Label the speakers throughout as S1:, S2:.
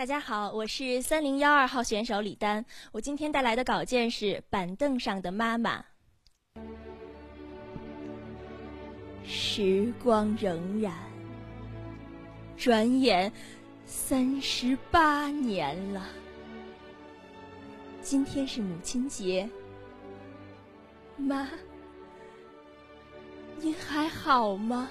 S1: 大家好，我是三零幺二号选手李丹。我今天带来的稿件是《板凳上的妈妈》。时光荏苒，转眼三十八年了。今天是母亲节，妈，您还好吗？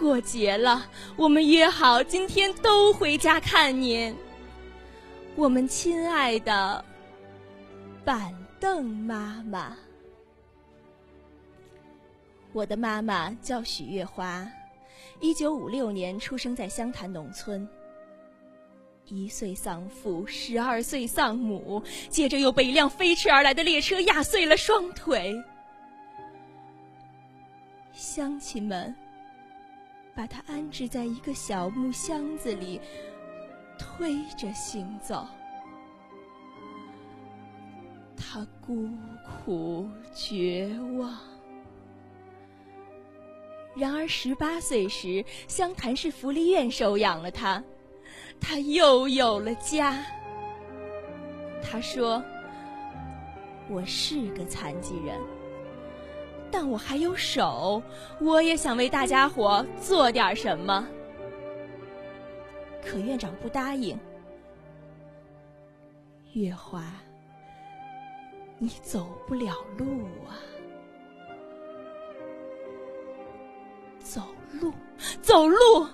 S1: 过节了，我们约好今天都回家看您。我们亲爱的板凳妈妈，我的妈妈叫许月华，一九五六年出生在湘潭农村。一岁丧父，十二岁丧母，接着又被一辆飞驰而来的列车压碎了双腿。乡亲们。把他安置在一个小木箱子里，推着行走。他孤苦绝望。然而十八岁时，湘潭市福利院收养了他，他又有了家。他说：“我是个残疾人。”但我还有手，我也想为大家伙做点什么。可院长不答应。月华，你走不了路啊！走路，走路！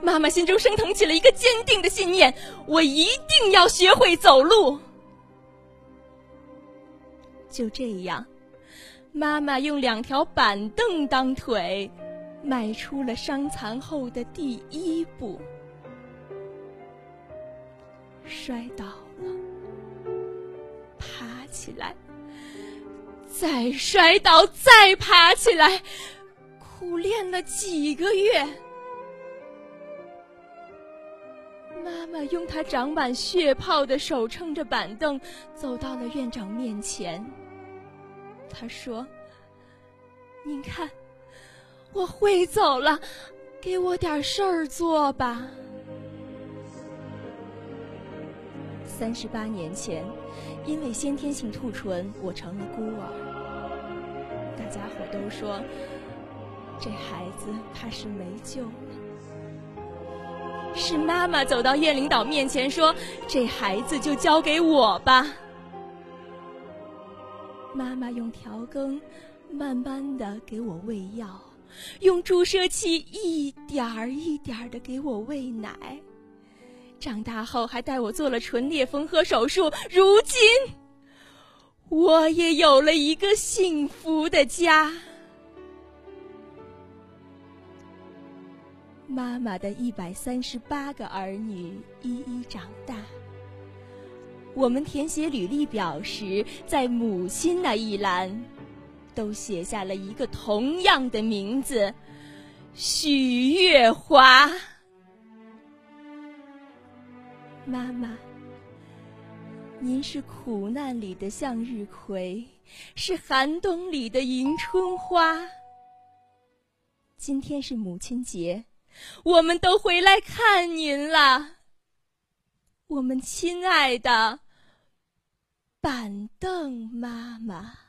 S1: 妈妈心中升腾起了一个坚定的信念：我一定要学会走路。就这样。妈妈用两条板凳当腿，迈出了伤残后的第一步。摔倒了，爬起来，再摔倒，再爬起来，苦练了几个月。妈妈用她长满血泡的手撑着板凳，走到了院长面前。他说：“您看，我会走了，给我点事儿做吧。”三十八年前，因为先天性兔唇，我成了孤儿。大家伙都说，这孩子怕是没救了。是妈妈走到叶领导面前说：“这孩子就交给我吧。”妈妈用调羹慢慢的给我喂药，用注射器一点儿一点儿的给我喂奶。长大后还带我做了唇裂缝合手术。如今，我也有了一个幸福的家。妈妈的一百三十八个儿女一一长大。我们填写履历表时，在母亲那一栏，都写下了一个同样的名字——许月华。妈妈，您是苦难里的向日葵，是寒冬里的迎春花。今天是母亲节，我们都回来看您了。我们亲爱的板凳妈妈。